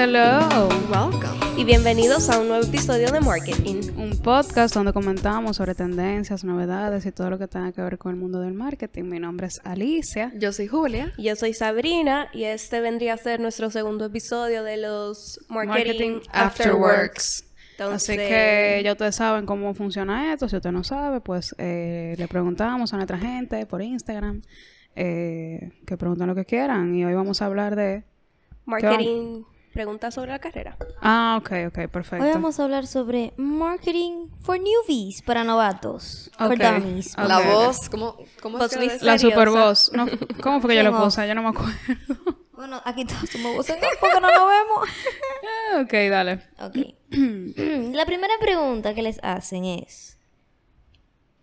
Hello. Welcome. Y bienvenidos a un nuevo episodio de Marketing. Un podcast donde comentamos sobre tendencias, novedades y todo lo que tenga que ver con el mundo del marketing. Mi nombre es Alicia. Yo soy Julia. Yo soy Sabrina y este vendría a ser nuestro segundo episodio de los Marketing, After Works. Así que ya ustedes saben cómo funciona esto. Si usted no sabe, pues eh, le preguntamos a nuestra gente por Instagram eh, que pregunten lo que quieran. Y hoy vamos a hablar de... Marketing, preguntas sobre la carrera. Ah, ok, ok, perfecto. Hoy vamos a hablar sobre marketing for newbies, para novatos, for Ok, dummies. La voz, ¿cómo, cómo vis- La super voz. No, ¿Cómo fue que yo lo ¿Quién puse? Yo no me acuerdo. Bueno, aquí todos somos voces porque no nos vemos. Ok, dale. Ok. La primera pregunta que les hacen es...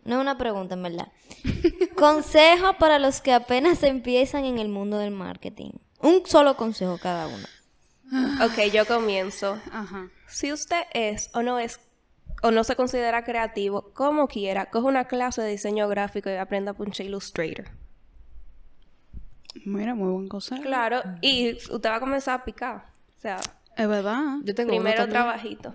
No es una pregunta, en verdad. Consejo para los que apenas empiezan en el mundo del marketing. Un solo consejo cada uno. Ok, yo comienzo. Ajá. Si usted es o no es o no se considera creativo, como quiera, coge una clase de diseño gráfico y aprenda a punchar Illustrator. Mira, muy buen consejo. Claro, y usted va a comenzar a picar. O sea, Es verdad. Yo tengo primero trabajito.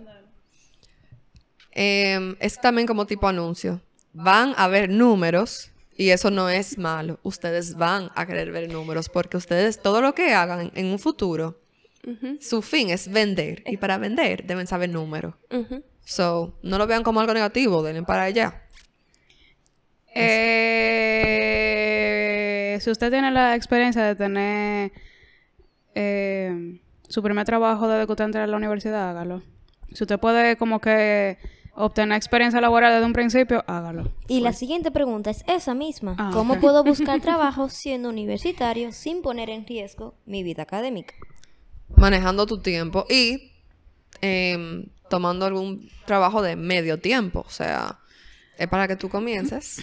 Eh, es también como tipo anuncio. Van a ver números y eso no es malo. Ustedes van a querer ver números porque ustedes todo lo que hagan en un futuro, su fin es vender y para vender deben saber números. So, no lo vean como algo negativo, denle para allá. Eh, si usted tiene la experiencia de tener eh, su primer trabajo desde que usted entra a la universidad, hágalo. Si usted puede como que obtener experiencia laboral desde un principio, hágalo. Y la siguiente pregunta es esa misma. Ah, ¿Cómo puedo buscar trabajo siendo universitario sin poner en riesgo mi vida académica? Manejando tu tiempo y em, tomando algún trabajo de medio tiempo. O sea, es para que tú comiences.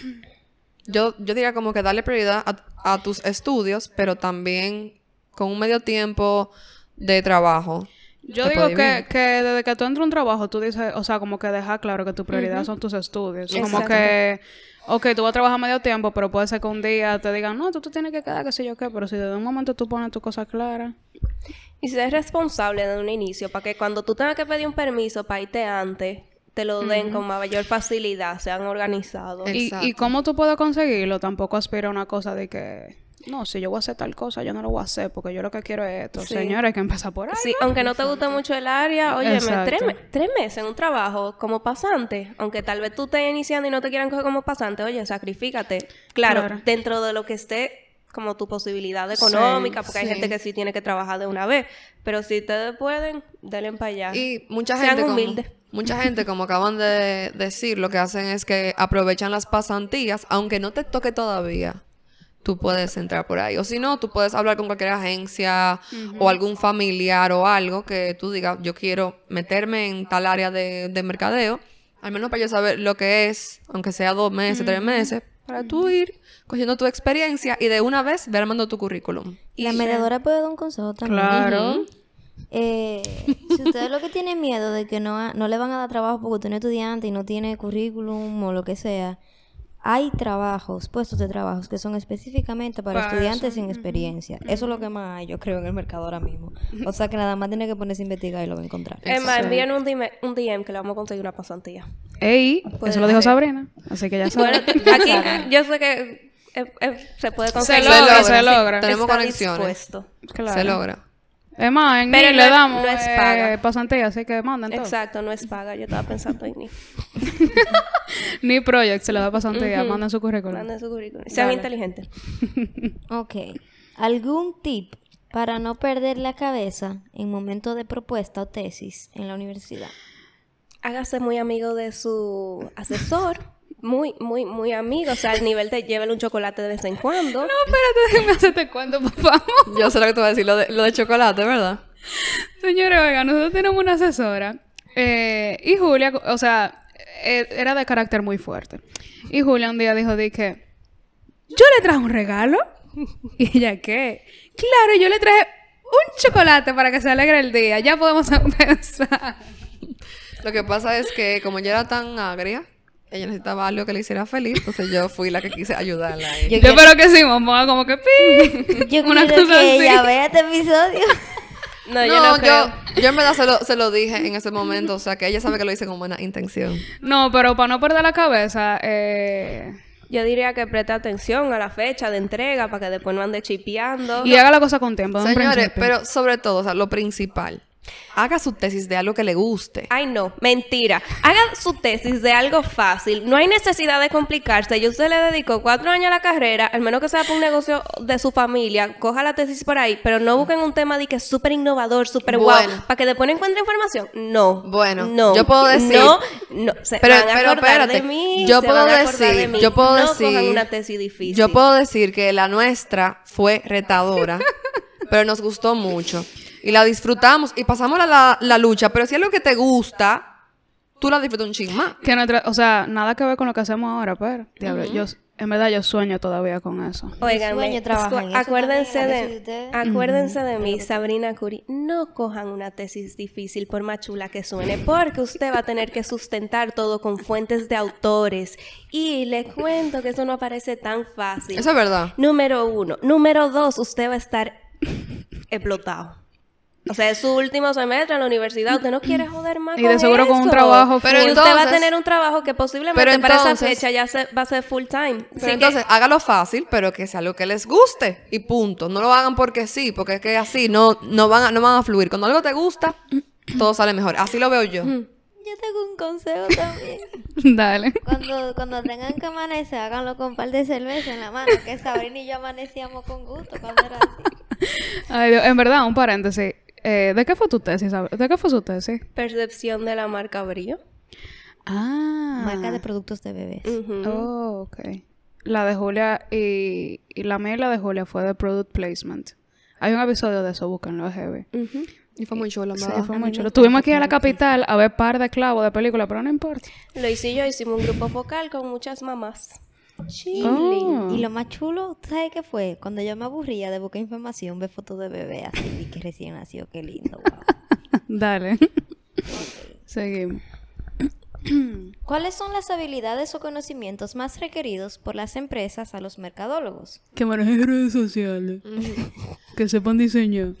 Yo, yo diría como que darle prioridad a, a tus estudios, pero también con un medio tiempo de trabajo. Yo digo que, que desde que tú entras a un trabajo, tú dices, o sea, como que deja claro que tu prioridad son tus estudios. Como que, ok, tú vas a trabajar medio tiempo, pero puede ser que un día te digan, no, tú te tienes que quedar, qué sé yo qué, pero si desde un momento tú pones tu cosa clara. Y ser responsable de un inicio para que cuando tú tengas que pedir un permiso para irte antes, te lo den con mayor facilidad, sean organizados. Y, y cómo tú puedes conseguirlo, tampoco aspira a una cosa de que, no, si yo voy a hacer tal cosa, yo no lo voy a hacer porque yo lo que quiero es esto. Sí. Señores, hay que empezar por ahí. Sí, aunque no te guste mucho el área, oye, tres, me- tres meses en un trabajo como pasante, aunque tal vez tú estés iniciando y no te quieran coger como pasante, oye, sacrifícate. Claro, Claro. dentro de lo que esté como tu posibilidad económica, porque hay gente que sí tiene que trabajar de una vez, pero si ustedes pueden, denle para allá. Y mucha Sean gente, como, humildes. mucha gente, como acaban de decir, lo que hacen es que aprovechan las pasantías, aunque no te toque todavía. Tú puedes entrar por ahí. O si no, tú puedes hablar con cualquier agencia o algún familiar o algo que tú digas, yo quiero meterme en tal área de, de mercadeo, al menos para yo saber lo que es, aunque sea dos meses, tres meses, para tú ir cogiendo tu experiencia y de una vez ver armando tu currículum. La mediadora puede dar un consejo también. Claro. Eh, si ustedes lo que tienen miedo de que no, ha- no le van a dar trabajo porque usted no es estudiante y no tiene currículum o lo que sea, hay trabajos, puestos de trabajos que son específicamente para, Para estudiantes sin experiencia. Eso es lo que más hay, yo creo, en el mercado ahora mismo. O sea que nada más tiene que ponerse a investigar y lo va a encontrar. Es más, envíen un DM, un DM que le vamos a conseguir una pasantía. Ey, Puede eso lo dijo. Sabrina. Así que ya Bueno, saben. aquí yo sé que eh, eh, se puede conseguir. logra, logra, se logra. Tenemos Está conexiones. dispuesto. Claro. Se logra. Es más, en Pero Ni no le es- damos no es eh, paga. pasantía, así que manden todo. Exacto, no es paga. Yo estaba pensando en ni. Ni Project se le da pasantía, manden su currículum. Manden su currículum. Sean inteligentes. Ok. ¿Algún tip para no perder la cabeza en momento de propuesta o tesis en la universidad? Hágase muy amigo de su asesor. Muy, muy, muy amigo. O sea, al nivel de llévele un chocolate de vez en cuando. No, espérate, déjame hacerte cuento, por favor. Yo sé lo que te voy a decir, lo de, lo de chocolate, ¿verdad? Señores, oigan, nosotros tenemos una asesora eh, y Julia, o sea, eh, era de carácter muy fuerte. Y Julia un día dijo, dije, yo le traje un regalo. Y ella, ¿qué? Claro, yo le traje un chocolate para que se alegre el día. Ya podemos empezar. Lo que pasa es que como yo era tan agria, ella necesitaba algo que le hiciera feliz, entonces yo fui la que quise ayudarla. ella. Yo, espero que sí, vamos a como que pi. Yo Una quiero cosa que así. ella vea este episodio. No, yo No, creo. yo, yo en verdad se lo, se lo dije en ese momento, o sea que ella sabe que lo hice con buena intención. No, pero para no perder la cabeza, eh, Yo diría que preste atención a la fecha de entrega para que después no ande chipeando. y haga la cosa con tiempo. Señores, pero sobre todo, o sea, lo principal, haga su tesis de algo que le guste. Ay, no, mentira. Haga su tesis de algo fácil. No hay necesidad de complicarse. Yo usted le dedicó cuatro años a la carrera, al menos que sea para un negocio de su familia, coja la tesis por ahí, pero no busquen un tema de que es súper innovador, súper Bueno. guau, para que después no encuentre información. No. Bueno, no. yo puedo decir- No, no. Se Pero- van a pero espérate, de mí. yo se puedo van a acordar decir- de mí. yo puedo no decir- cojan una tesis difícil. Yo puedo decir que la nuestra fue retadora, pero nos gustó mucho. Y la disfrutamos y pasamos la, la, la lucha, pero si es lo que te gusta, tú la disfrutas un ching más. Que nuestra- o sea, nada que ver con lo que hacemos ahora, pero, diablo, yo, en verdad yo sueño todavía con eso. Oigan, sueño trabaja en eso acuérdense de, acuérdense de mí, Sabrina Curi. No cojan una tesis difícil por más chula que suene, porque usted va a tener que sustentar todo con fuentes de autores. Y le cuento que eso no parece tan fácil. Eso es verdad. Número uno. Número dos, usted va a estar explotado. O sea, es su último semestre en la universidad. Usted no quiere joder más Y de seguro con un trabajo Pero Y full. usted va a entonces- tener un trabajo que posiblemente Pero para esa entonces- fecha ya se, va a ser full time. Pero Así que- entonces, hágalo fácil, pero que sea lo que les guste. Y punto. No lo hagan porque sí, porque es que así no, no, van, a, no van a fluir. Cuando algo te gusta, todo sale mejor. Así lo veo yo. Yo tengo un consejo también. Dale. Cuando, cuando tengan que amanecer, háganlo con un par de cerveza en la mano, que Sabrina y yo amanecíamos con gusto cuando era así. Ay, Dios, en verdad, un paréntesis. Eh, ¿De qué fue tu tesis? ¿De qué fue su tesis? Percepción de la marca Brillo. Ah. Marca de productos de bebés. Oh, ok. La de Julia y, y la mía y la de Julia fue de Product Placement. Hay un episodio de eso, búsquenlo, es heavy. Ujú. Y fue muy chulo, Sí, fue muy chulo. Tuvimos aquí a la capital a ver par de clavos de película, pero no importa. Lo hice yo, hicimos un grupo focal con muchas mamás. Oh. Y lo más chulo, ¿sabes qué fue? Cuando yo me aburría de buscar información, ver fotos de bebé así, vi que recién nació, qué lindo. wow. Dale. Seguimos. ¿Cuáles son las habilidades o conocimientos más requeridos por las empresas a los mercadólogos? Que manejen redes sociales. que sepan diseñar.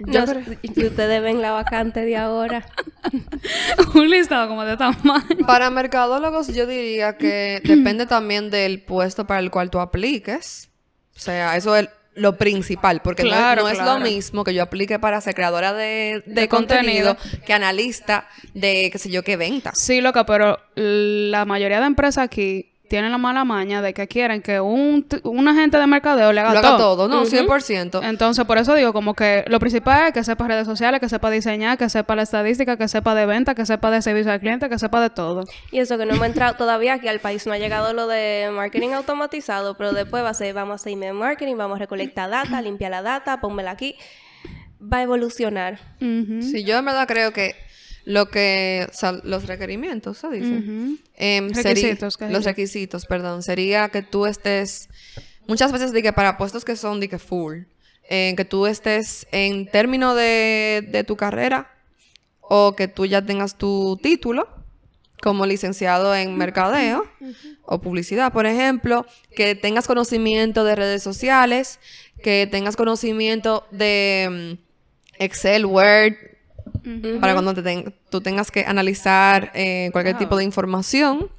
Yo, y ustedes ven la vacante de ahora. un listado como de tamaño. Para mercadólogos yo diría que depende también del puesto para el cual tú apliques. O sea, eso es lo principal, porque no es- Claro, no, es, claro. lo mismo que yo aplique para ser creadora de, de De contenido, contenido. que analista de, qué sé yo, qué ventas. Sí, loca, pero la mayoría de empresas aquí tienen la mala maña de que quieren que un, un agente de mercadeo le haga, Lo haga todo. todo, ¿no? 100%. Entonces, por eso digo, como que lo principal es que sepa redes sociales, que sepa diseñar, que sepa la estadística, que sepa de venta, que sepa de servicio al cliente, que sepa de todo. Y eso que no hemos entrado todavía aquí al país, no ha llegado lo de marketing automatizado, pero después va a ser, vamos a hacer email marketing, vamos a recolectar data, limpiar la data, pónmela aquí. Va a evolucionar. Ujú. Sí, yo en verdad creo que lo que, o sea, los requerimientos, se dice. Em, sería- Requisitos, ¿qué los requisitos, perdón, sería que tú estés, muchas veces de que para puestos que son de que full, eh, que tú estés en término de, de tu carrera o que tú ya tengas tu título como licenciado en mercadeo o publicidad, por ejemplo, que tengas conocimiento de redes sociales, que tengas conocimiento de mm, Excel, Word, para cuando te ten- tú tengas que analizar eh, cualquier tipo de información.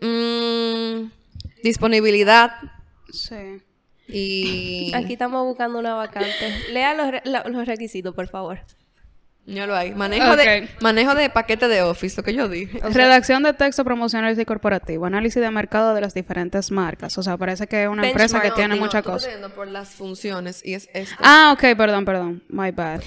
Mm, disponibilidad Sí. y... Aquí estamos buscando una vacante. Lea los, re- los requisitos, por favor. Ya lo hay. Manejo, de, manejo de paquete de Office, lo que yo dije. Redacción de texto promocional y corporativo, análisis de mercado de las diferentes marcas. O sea, parece que es una empresa que tiene no, muchas Estoy cosas. por las funciones y es esto. Ah, ok, perdón, perdón. My bad.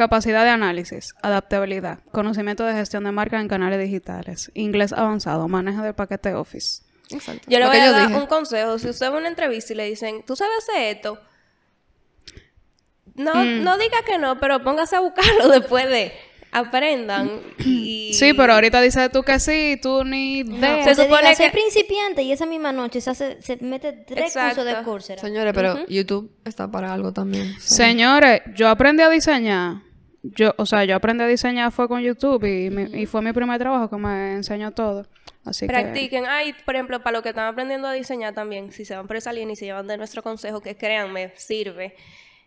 Capacidad de análisis, adaptabilidad, conocimiento de gestión de marca en canales digitales, inglés avanzado, manejo del paquete Office. Exacto. Yo le Lo voy que a dar dije. un consejo. Si usted va a una entrevista y le dicen, ¿tú sabes hacer esto? No, Mm. no diga que no, pero póngase a buscarlo después de. Aprendan. Y... Sí, pero ahorita dices tú que sí, tú ni idea. Se Se supone que- que... principiante y esa misma noche se, hace, se mete tres Exacto. cursos de Coursera. Señores, pero YouTube está para algo también. Señores, yo aprendí a diseñar. Yo, o sea, yo aprendí a diseñar fue con YouTube y, y fue mi primer trabajo que me enseñó todo. Así que Practiquen. Ay, por ejemplo, para los que están aprendiendo a diseñar también, si se van por esa línea y se llevan de nuestro consejo, que créanme, sirve.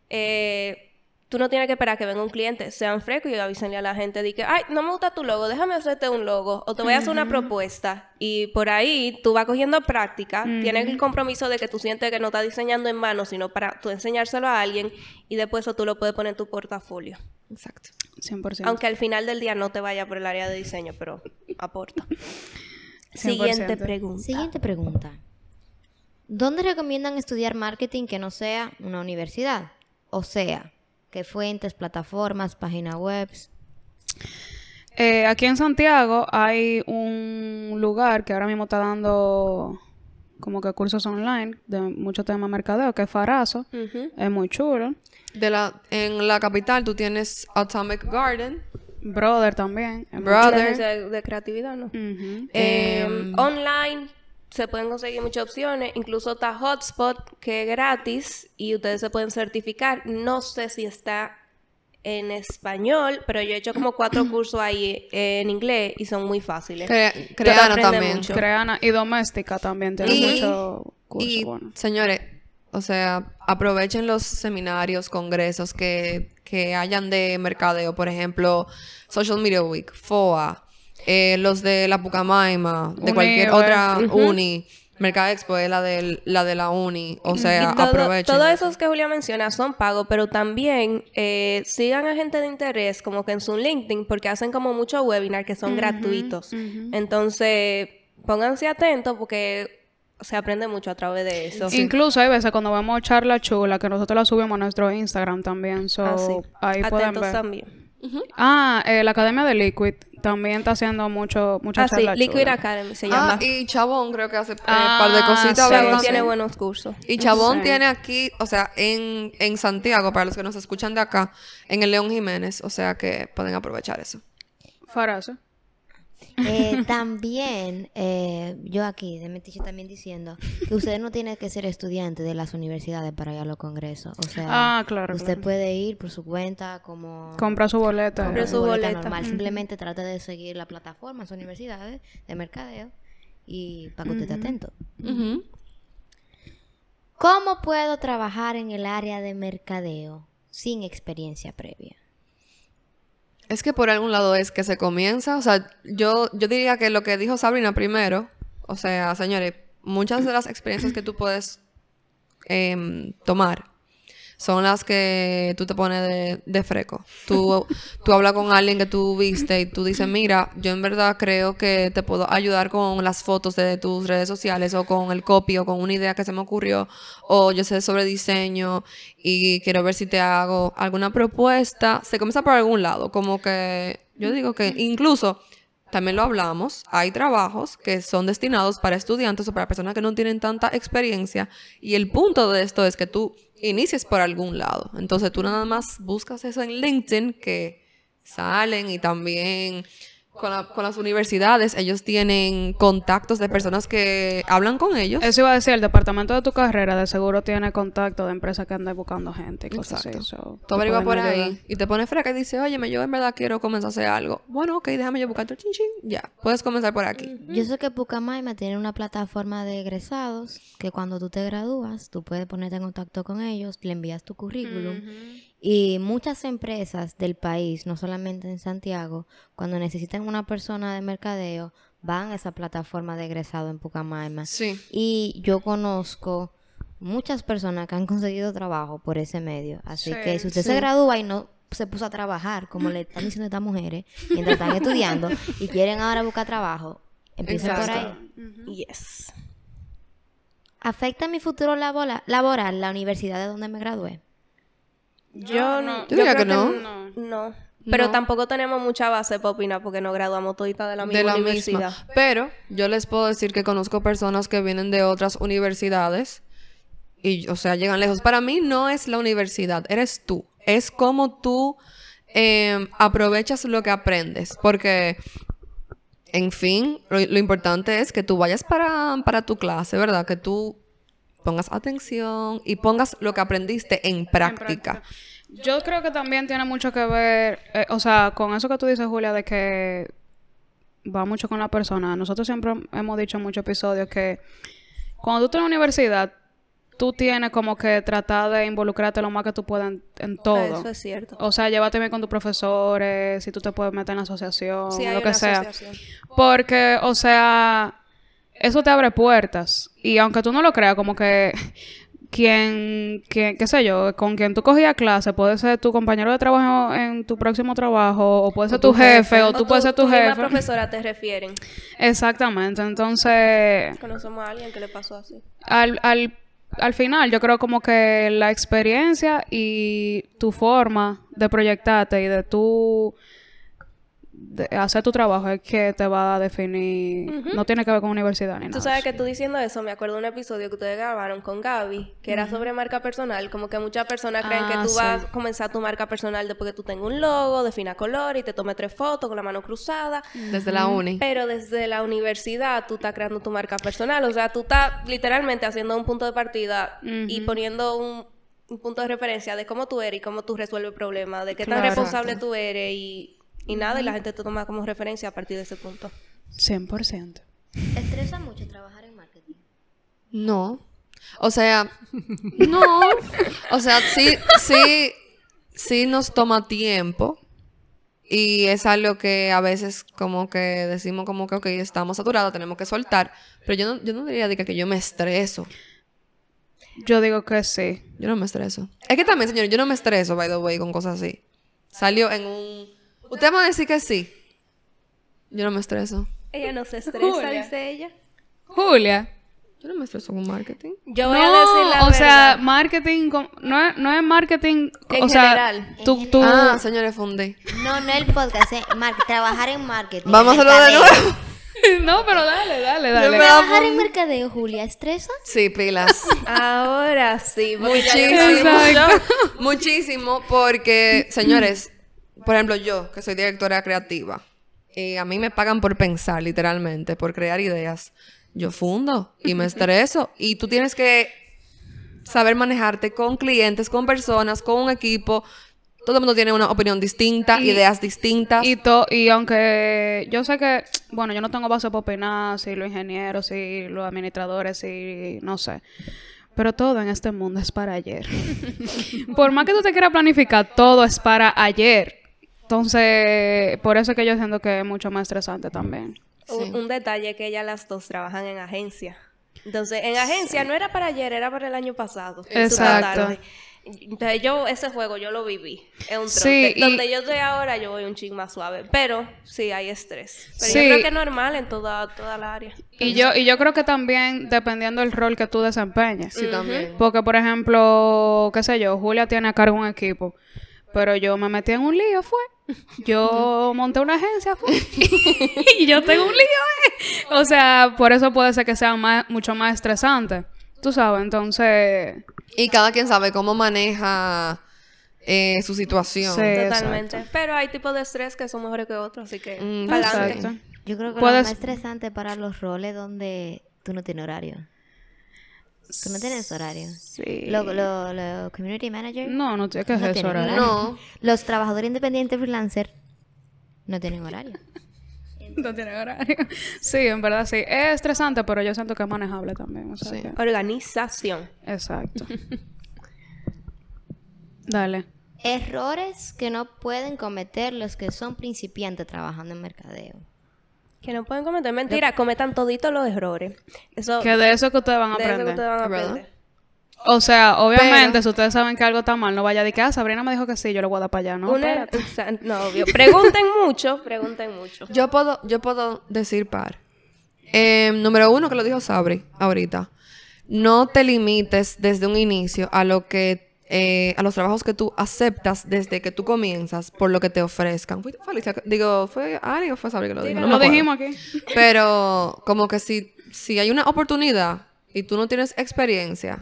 Eh, tú no tienes que esperar que venga un cliente, sean frescos y avísenle a la gente de que, ay, no me gusta tu logo, déjame hacerte un logo o te voy a hacer una propuesta y por ahí tú vas cogiendo práctica, tienes el compromiso de que tú sientes que no estás diseñando en mano, sino para tú enseñárselo a alguien y después eso tú lo puedes poner en tu portafolio. Exacto. 100%. Aunque al final del día no te vaya por el área de diseño, pero aporta. 100%. Siguiente pregunta. Siguiente pregunta. ¿Dónde recomiendan estudiar marketing que no sea una universidad? O sea, ¿qué fuentes, plataformas, páginas web? Eh, aquí en Santiago hay un lugar que ahora mismo está dando como que cursos online de mucho tema de mercadeo, que es Farazo. Es muy chulo. De la, en la capital tú tienes Atomic Garden. Brother también. Brother. de, de creatividad, ¿no? Eh, Em, online se pueden conseguir muchas opciones, incluso está Hotspot que es gratis y ustedes se pueden certificar. No sé si está en español, pero yo he hecho como cuatro cursos ahí eh, en inglés y son muy fáciles. Cre- Creana también. mucho. Creana y doméstica también tiene Y- mucho curso Y, bueno. señores, o sea, aprovechen los seminarios, congresos que, que hayan de mercadeo, por ejemplo, Social Media Week, FOA, eh, los de la Pucamaima, de cualquier otra uni, Mercado Expo es la, de la uni, o sea, todo- aprovechen. Todos esos que Julia menciona son pagos, pero también eh, sigan a gente de interés como que en su LinkedIn, porque hacen como muchos webinars que son gratuitos. Entonces, pónganse atentos porque se aprende mucho a través de eso. Incluso hay veces cuando vemos charla chula que nosotros la subimos a nuestro Instagram también. So, Ah, sí. ahí pueden Atentos ver. también. Ah, eh, la Academia de Liquid también está haciendo mucho, mucha Ah, sí, Liquid. Academy se llama. Ah, y Chabón creo que hace un Ah, par de cositas. Chabón tiene buenos cursos. Y Chabón Sí. tiene aquí, o sea, en, en Santiago, para los que nos escuchan de acá, en el León Jiménez, o sea que pueden aprovechar eso. Farazo. Eh, también, eh, yo aquí, de Metiche también diciendo que usted no tiene que ser estudiante de las universidades para ir a los congresos. O sea, Ah, claro, usted claro. puede ir por su cuenta como... Compra su boleta. Compra su boleta. normal. Simplemente trate de seguir la plataforma, las universidades de mercadeo y para que usted esté atento. ¿Cómo puedo trabajar en el área de mercadeo sin experiencia previa? Es que por algún lado es que se comienza, o sea, yo, yo diría que lo que dijo Sabrina primero, o sea, señores, muchas de las experiencias que tú puedes em, tomar son las que tú te pones de, de freco. Tú, tú hablas con alguien que tú viste y tú dices, mira, yo en verdad creo que te puedo ayudar con las fotos de tus redes sociales o con el copy o con una idea que se me ocurrió o yo sé sobre diseño y quiero ver si te hago alguna propuesta. Se comienza por algún lado, como que yo digo que incluso también lo hablamos, hay trabajos que son destinados para estudiantes o para personas que no tienen tanta experiencia y el punto de esto es que tú inicies por algún lado. Entonces tú nada más buscas eso en LinkedIn que salen y también con, la- con las universidades ellos tienen contactos de personas que hablan con ellos. Eso iba a decir, el departamento de tu carrera de seguro tiene contacto de empresas que andan buscando gente y cosas Exacto. así. so, Tú averiguas por ayudar. ahí y te pones freca y dices, oye, yo en verdad quiero comenzar a hacer algo. Bueno, ok, déjame yo buscar tu chin chin. Ya, puedes comenzar por aquí. Yo sé que Pucamaima tiene una plataforma de egresados que cuando tú te gradúas, tú puedes ponerte en contacto con ellos, le envías tu currículum y muchas empresas del país, no solamente en Santiago, cuando necesitan una persona de mercadeo, van a esa plataforma de egresado en Pucamaima. Sí. Y yo conozco muchas personas que han conseguido trabajo por ese medio. Así Sí, que si usted se gradúa y no se puso a trabajar, como le están diciendo estas mujeres, mientras están estudiando y quieren ahora buscar trabajo, empiecen por ahí. Yes. ¿Afecta mi futuro laboral la universidad de donde me gradué? Yo, no. Yo diría creo que no. No. No. Pero No. tampoco tenemos mucha base para opinar porque nos graduamos todita de la misma de la universidad. misma. Pero yo les puedo decir que conozco personas que vienen de otras universidades y, o sea, llegan lejos. Para mí no es la universidad, eres tú. Es como tú eh, aprovechas lo que aprendes. Porque, en fin, lo, lo importante es que tú vayas para, para tu clase, ¿verdad? Que tú pongas atención y pongas lo que aprendiste en En práctica. Yo creo que también tiene mucho que ver, eh, o sea, con eso que tú dices, Julia, de que va mucho con la persona. Nosotros siempre hemos dicho en muchos episodios que cuando tú estás en la universidad, tú tienes como que tratar de involucrarte lo más que tú puedas en, en todo. Eso es cierto. O sea, llévate bien con tus profesores, si tú te puedes meter en la asociación, Sí, hay lo que una sea. asociación. Porque, o sea, eso te abre puertas. Y aunque tú no lo creas, como que quien, quien, qué sé yo, con quien tú cogías clase, puede ser tu compañero de trabajo en tu próximo trabajo, o puede ser tu, jefe, o tú puedes ser tu, misma jefe. profesora te refieren. Exactamente. Entonces, Conocemos a alguien que le pasó así. al, al, al final, yo creo como que la experiencia y tu forma de proyectarte y de tu de hacer tu trabajo es que te va a definir. No tiene que ver con universidad ni Tú nada. sabes que tú diciendo eso, me acuerdo de un episodio que ustedes grabaron con Gaby, que era sobre marca personal. Como que muchas personas creen que Ah, tú sí. vas a comenzar tu marca personal después que tú tengas un logo, defina color y te tome tres fotos con la mano cruzada. Desde la uni. Pero desde la universidad tú estás creando tu marca personal. O sea, tú estás literalmente haciendo un punto de partida y poniendo un, un punto de referencia de cómo tú eres y cómo tú resuelves problemas, de qué tan Claro. responsable tú eres y, y nada, y la gente te toma como referencia a partir de ese punto. 100%. Estresa mucho trabajar en marketing. No. O sea, no. O sea, sí, sí, sí nos toma tiempo. Y es algo que a veces como que decimos como que, ok, estamos saturados, tenemos que soltar. Pero yo no, yo no diría que yo me estreso. Yo digo que sí. Yo no me estreso. Es que también, señores, yo no me estreso, by the way, con cosas así. Salió en un... Usted me va a decir que sí. Yo no me estreso. Ella no se estresa, Julia. dice ella. Julia. Yo no me estreso con marketing. Yo voy no, a decir la o verdad. sea, marketing, con- no, es, no es marketing, En o sea, general. tú, tú, Ah, señores, fundí. No, no el podcast, eh, mar- trabajar en marketing. Vamos a hacerlo de nuevo. no, pero dale, dale, dale. me- Trabajar en mercadeo, Julia, ¿estresa? Sí, pilas. Ahora sí. Muchísimo. Muchísimo, porque, señores, por ejemplo, yo, que soy directora creativa, y a mí me pagan por pensar, literalmente, por crear ideas. Yo fundo y me estreso. Y tú tienes que saber manejarte con clientes, con personas, con un equipo. Todo el mundo tiene una opinión distinta, Y- ideas distintas. Y, to- y aunque yo sé que, bueno, yo no tengo base para opinar si los ingenieros, si los administradores, si no sé. Pero todo en este mundo es para ayer. por más que tú te quieras planificar, todo es para ayer. Entonces, por eso es que yo siento que es mucho más estresante también. Un, un detalle que ellas las dos trabajan en agencia. Entonces, en agencia no era para ayer, era para el año pasado. Exacto. tarde. Entonces, yo, ese juego yo lo viví. Es un trote. Sí, y- Donde yo estoy ahora, yo voy un ching más suave. Pero sí hay estrés. Pero Sí. yo creo que es normal en toda, toda la área. Y yo, y yo creo que también dependiendo del rol que tú desempeñes. Sí, también. Porque, por ejemplo, qué sé yo, Julia tiene a cargo un equipo. Pero yo me metí en un lío, fue. Yo monté una agencia, y yo tengo un lío, eh. O sea, por eso puede ser que sea más, mucho más estresante. Tú sabes, entonces... Y cada quien sabe cómo maneja eh, su situación. Sí. Totalmente. Pero hay tipos de estrés que son mejores que otros, así que Mm. Yo creo que lo más estresante para los roles donde tú no tienes horario. Tú no tienes horario. Sí. Los lo, lo community manager No, no, ¿qué es no eso tienen horario? horario. No. Los trabajadores independientes freelancer no tienen horario. No tiene horario. Sí, en verdad sí. Es estresante, pero yo siento que es manejable también. o sea Sí. que- Organización. Exacto. Dale. Errores que no pueden cometer los que son principiantes trabajando en mercadeo. Que no pueden cometer. Mentira, cometan toditos los errores. Eso, Que de eso que ustedes van a de eso que aprender. ustedes van a ¿Verdad? aprender. O sea, obviamente, Pero- si ustedes saben que algo está mal, no vaya a decir que, ah, Sabrina me dijo que sí, yo le voy a dar para allá, ¿no? Una- o sea, no, obvio. Pregunten mucho, pregunten mucho. Yo puedo, yo puedo decir par. Eh, número uno, que lo dijo Sabri ahorita. No te limites desde un inicio a lo que eh, a los trabajos que tú aceptas desde que tú comienzas por lo que te ofrezcan. ¿Fue Felicia? Digo, ¿fue Ari o fue Sabri que lo dijo? No lo dijimos aquí. Pero como que si, si hay una oportunidad y tú no tienes experiencia,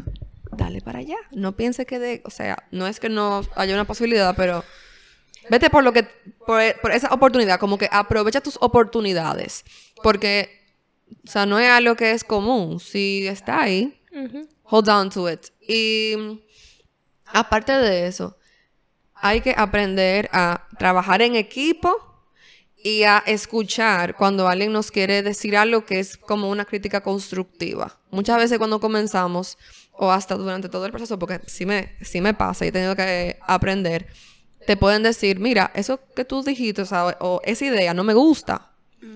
dale para allá. No piense que de, o sea, no es que no haya una posibilidad, pero vete por lo que, por, por esa oportunidad, como que aprovecha tus oportunidades. Porque, o sea, no es algo que es común. Si está ahí, hold on to it. Y aparte de eso, hay que aprender a trabajar en equipo y a escuchar cuando alguien nos quiere decir algo que es como una crítica constructiva. Muchas veces cuando comenzamos, o hasta durante todo el proceso, porque sí me, sí me pasa y he tenido que aprender, te pueden decir, mira, eso que tú dijiste, o, sea, o esa idea no me gusta.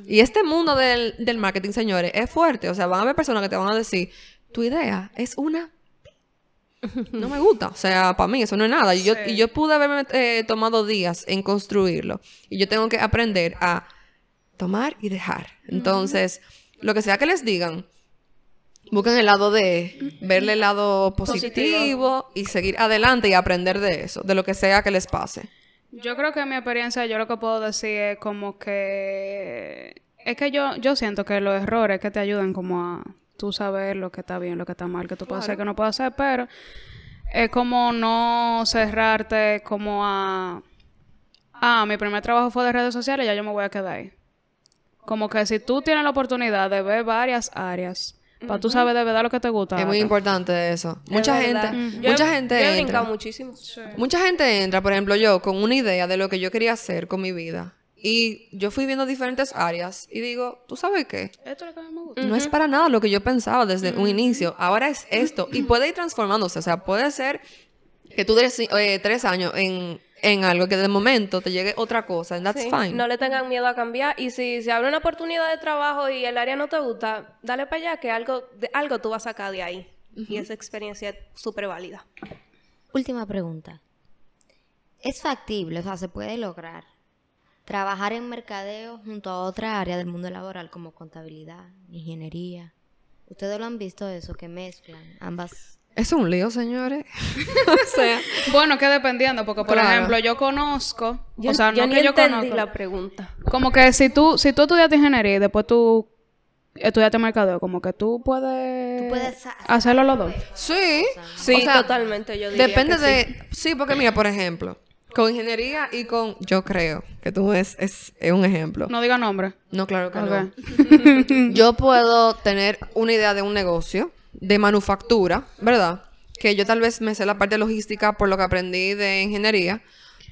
Y este mundo del, del marketing, señores, es fuerte. O sea, van a haber personas que te van a decir, tu idea es una no me gusta. O sea, para mí eso no es nada. Y yo, y yo pude haberme eh, tomado días en construirlo. Y yo tengo que aprender a tomar y dejar. Entonces, lo que sea que les digan, busquen el lado de verle el lado positivo, y seguir adelante y aprender de eso, de lo que sea que les pase. Yo creo que en mi experiencia, yo lo que puedo decir es como que. Es que yo, yo siento que los errores que te ayudan como a tú saber lo que está bien, lo que está mal, que tú puedes hacer, que no puedes hacer, pero es como no cerrarte como a. Ah, mi primer trabajo fue de redes sociales, ya yo me voy a quedar ahí. Como que si tú tienes la oportunidad de ver varias áreas, para tú sabes de verdad lo que te gusta. Es muy importante eso. Mucha Es gente, mucha gente Yo entra. muchísimo. Mucha gente entra, por ejemplo, yo con una idea de lo que yo quería hacer con mi vida. Y yo fui viendo diferentes áreas y digo, ¿tú sabes qué? Esto es lo que a mí me gusta. No es para nada lo que yo pensaba desde un inicio. Ahora es esto. Y puede ir transformándose. O sea, puede ser que tú des eh, tres años en, en algo que de momento te llegue otra cosa. And that's Sí, fine. No le tengan miedo a cambiar. Y si se abre una oportunidad de trabajo y el área no te gusta, dale para allá que algo, de, algo tú vas a sacar de ahí. Y esa experiencia es súper válida. Última pregunta. ¿Es factible, o sea, se puede lograr trabajar en mercadeo junto a otra área del mundo laboral como contabilidad, ingeniería? ¿Ustedes lo han visto eso, que mezclan ambas? Es un lío, señores. o sea, Bueno, que dependiendo, porque por Claro. ejemplo, yo conozco, Yo, o sea, yo no ni que yo entendí conozco. la pregunta. Como que si tú, si tú estudiaste ingeniería y después tú estudiaste mercadeo, como que tú puedes, Tú puedes ha- hacerlo los dos. sí. Sí, O sea, totalmente. Yo diría Depende que sí. de... Sí. porque mira, por ejemplo, con ingeniería y con... Yo creo que tú es, es, es un ejemplo. No diga nombre. No, claro que Ok. no. Yo puedo tener una idea de un negocio de manufactura, ¿verdad? Que yo tal vez me sé la parte logística por lo que aprendí de ingeniería,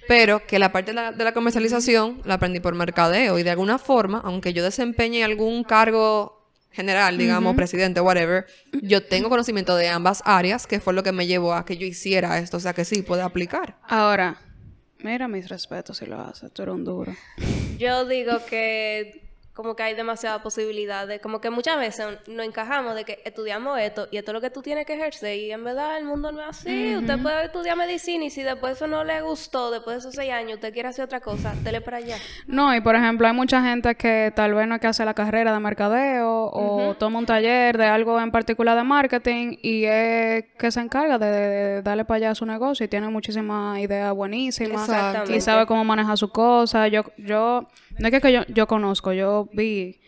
pero que la parte de la, de la comercialización la aprendí por mercadeo y de alguna forma, aunque yo desempeñe algún cargo general, digamos, presidente, whatever, yo tengo conocimiento de ambas áreas, que fue lo que me llevó a que yo hiciera esto, o sea que sí, puede aplicar. Ahora, mira mis respetos si lo haces, tú eres un duro. Yo digo que como que hay demasiadas posibilidades, como que muchas veces nos encajamos de que estudiamos esto y esto es lo que tú tienes que ejercer y en verdad el mundo no es así. Usted puede estudiar medicina y si después eso no le gustó, después de esos seis años usted quiere hacer otra cosa, dele para allá. No, y por ejemplo, hay mucha gente que tal vez no es que hace la carrera de mercadeo o toma un taller de algo en particular de marketing y es que se encarga de, de darle para allá a su negocio y tiene muchísimas ideas buenísimas y sabe cómo manejar su cosa. Yo, yo, no es que, que yo, yo conozco, yo vi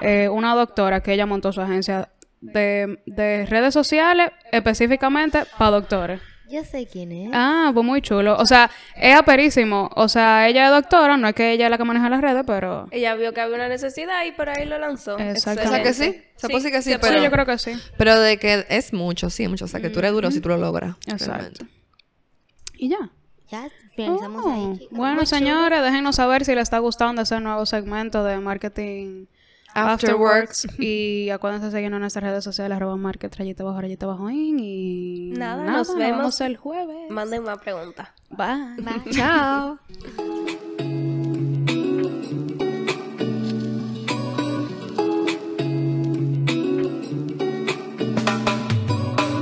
eh, una doctora que ella montó su agencia de, de redes sociales específicamente para doctores. Yo sé quién es. Ah, pues muy chulo. O sea, es aperísimo. O sea, ella es doctora, no es que ella es la que maneja las redes, pero... Ella vio que había una necesidad y por ahí lo lanzó. Exactamente. O sea que sí, se puede decir que sí, se pero... sí, yo creo que sí. Pero de que es mucho, sí, mucho. O sea, que tú eres duro si tú lo logras. Exacto. realmente. Y ya. Ya finalizamos Oh, ahí, chicos. bueno, señores, déjenos saber si les está gustando ese nuevo segmento de marketing Afterworks. Afterworks. y acuérdense de seguirnos en nuestras redes sociales, arroba market, rayita bajo, rayita bajo, in, y Nada, nos vemos. el jueves. Manden más preguntas. Bye. Bye. Chao.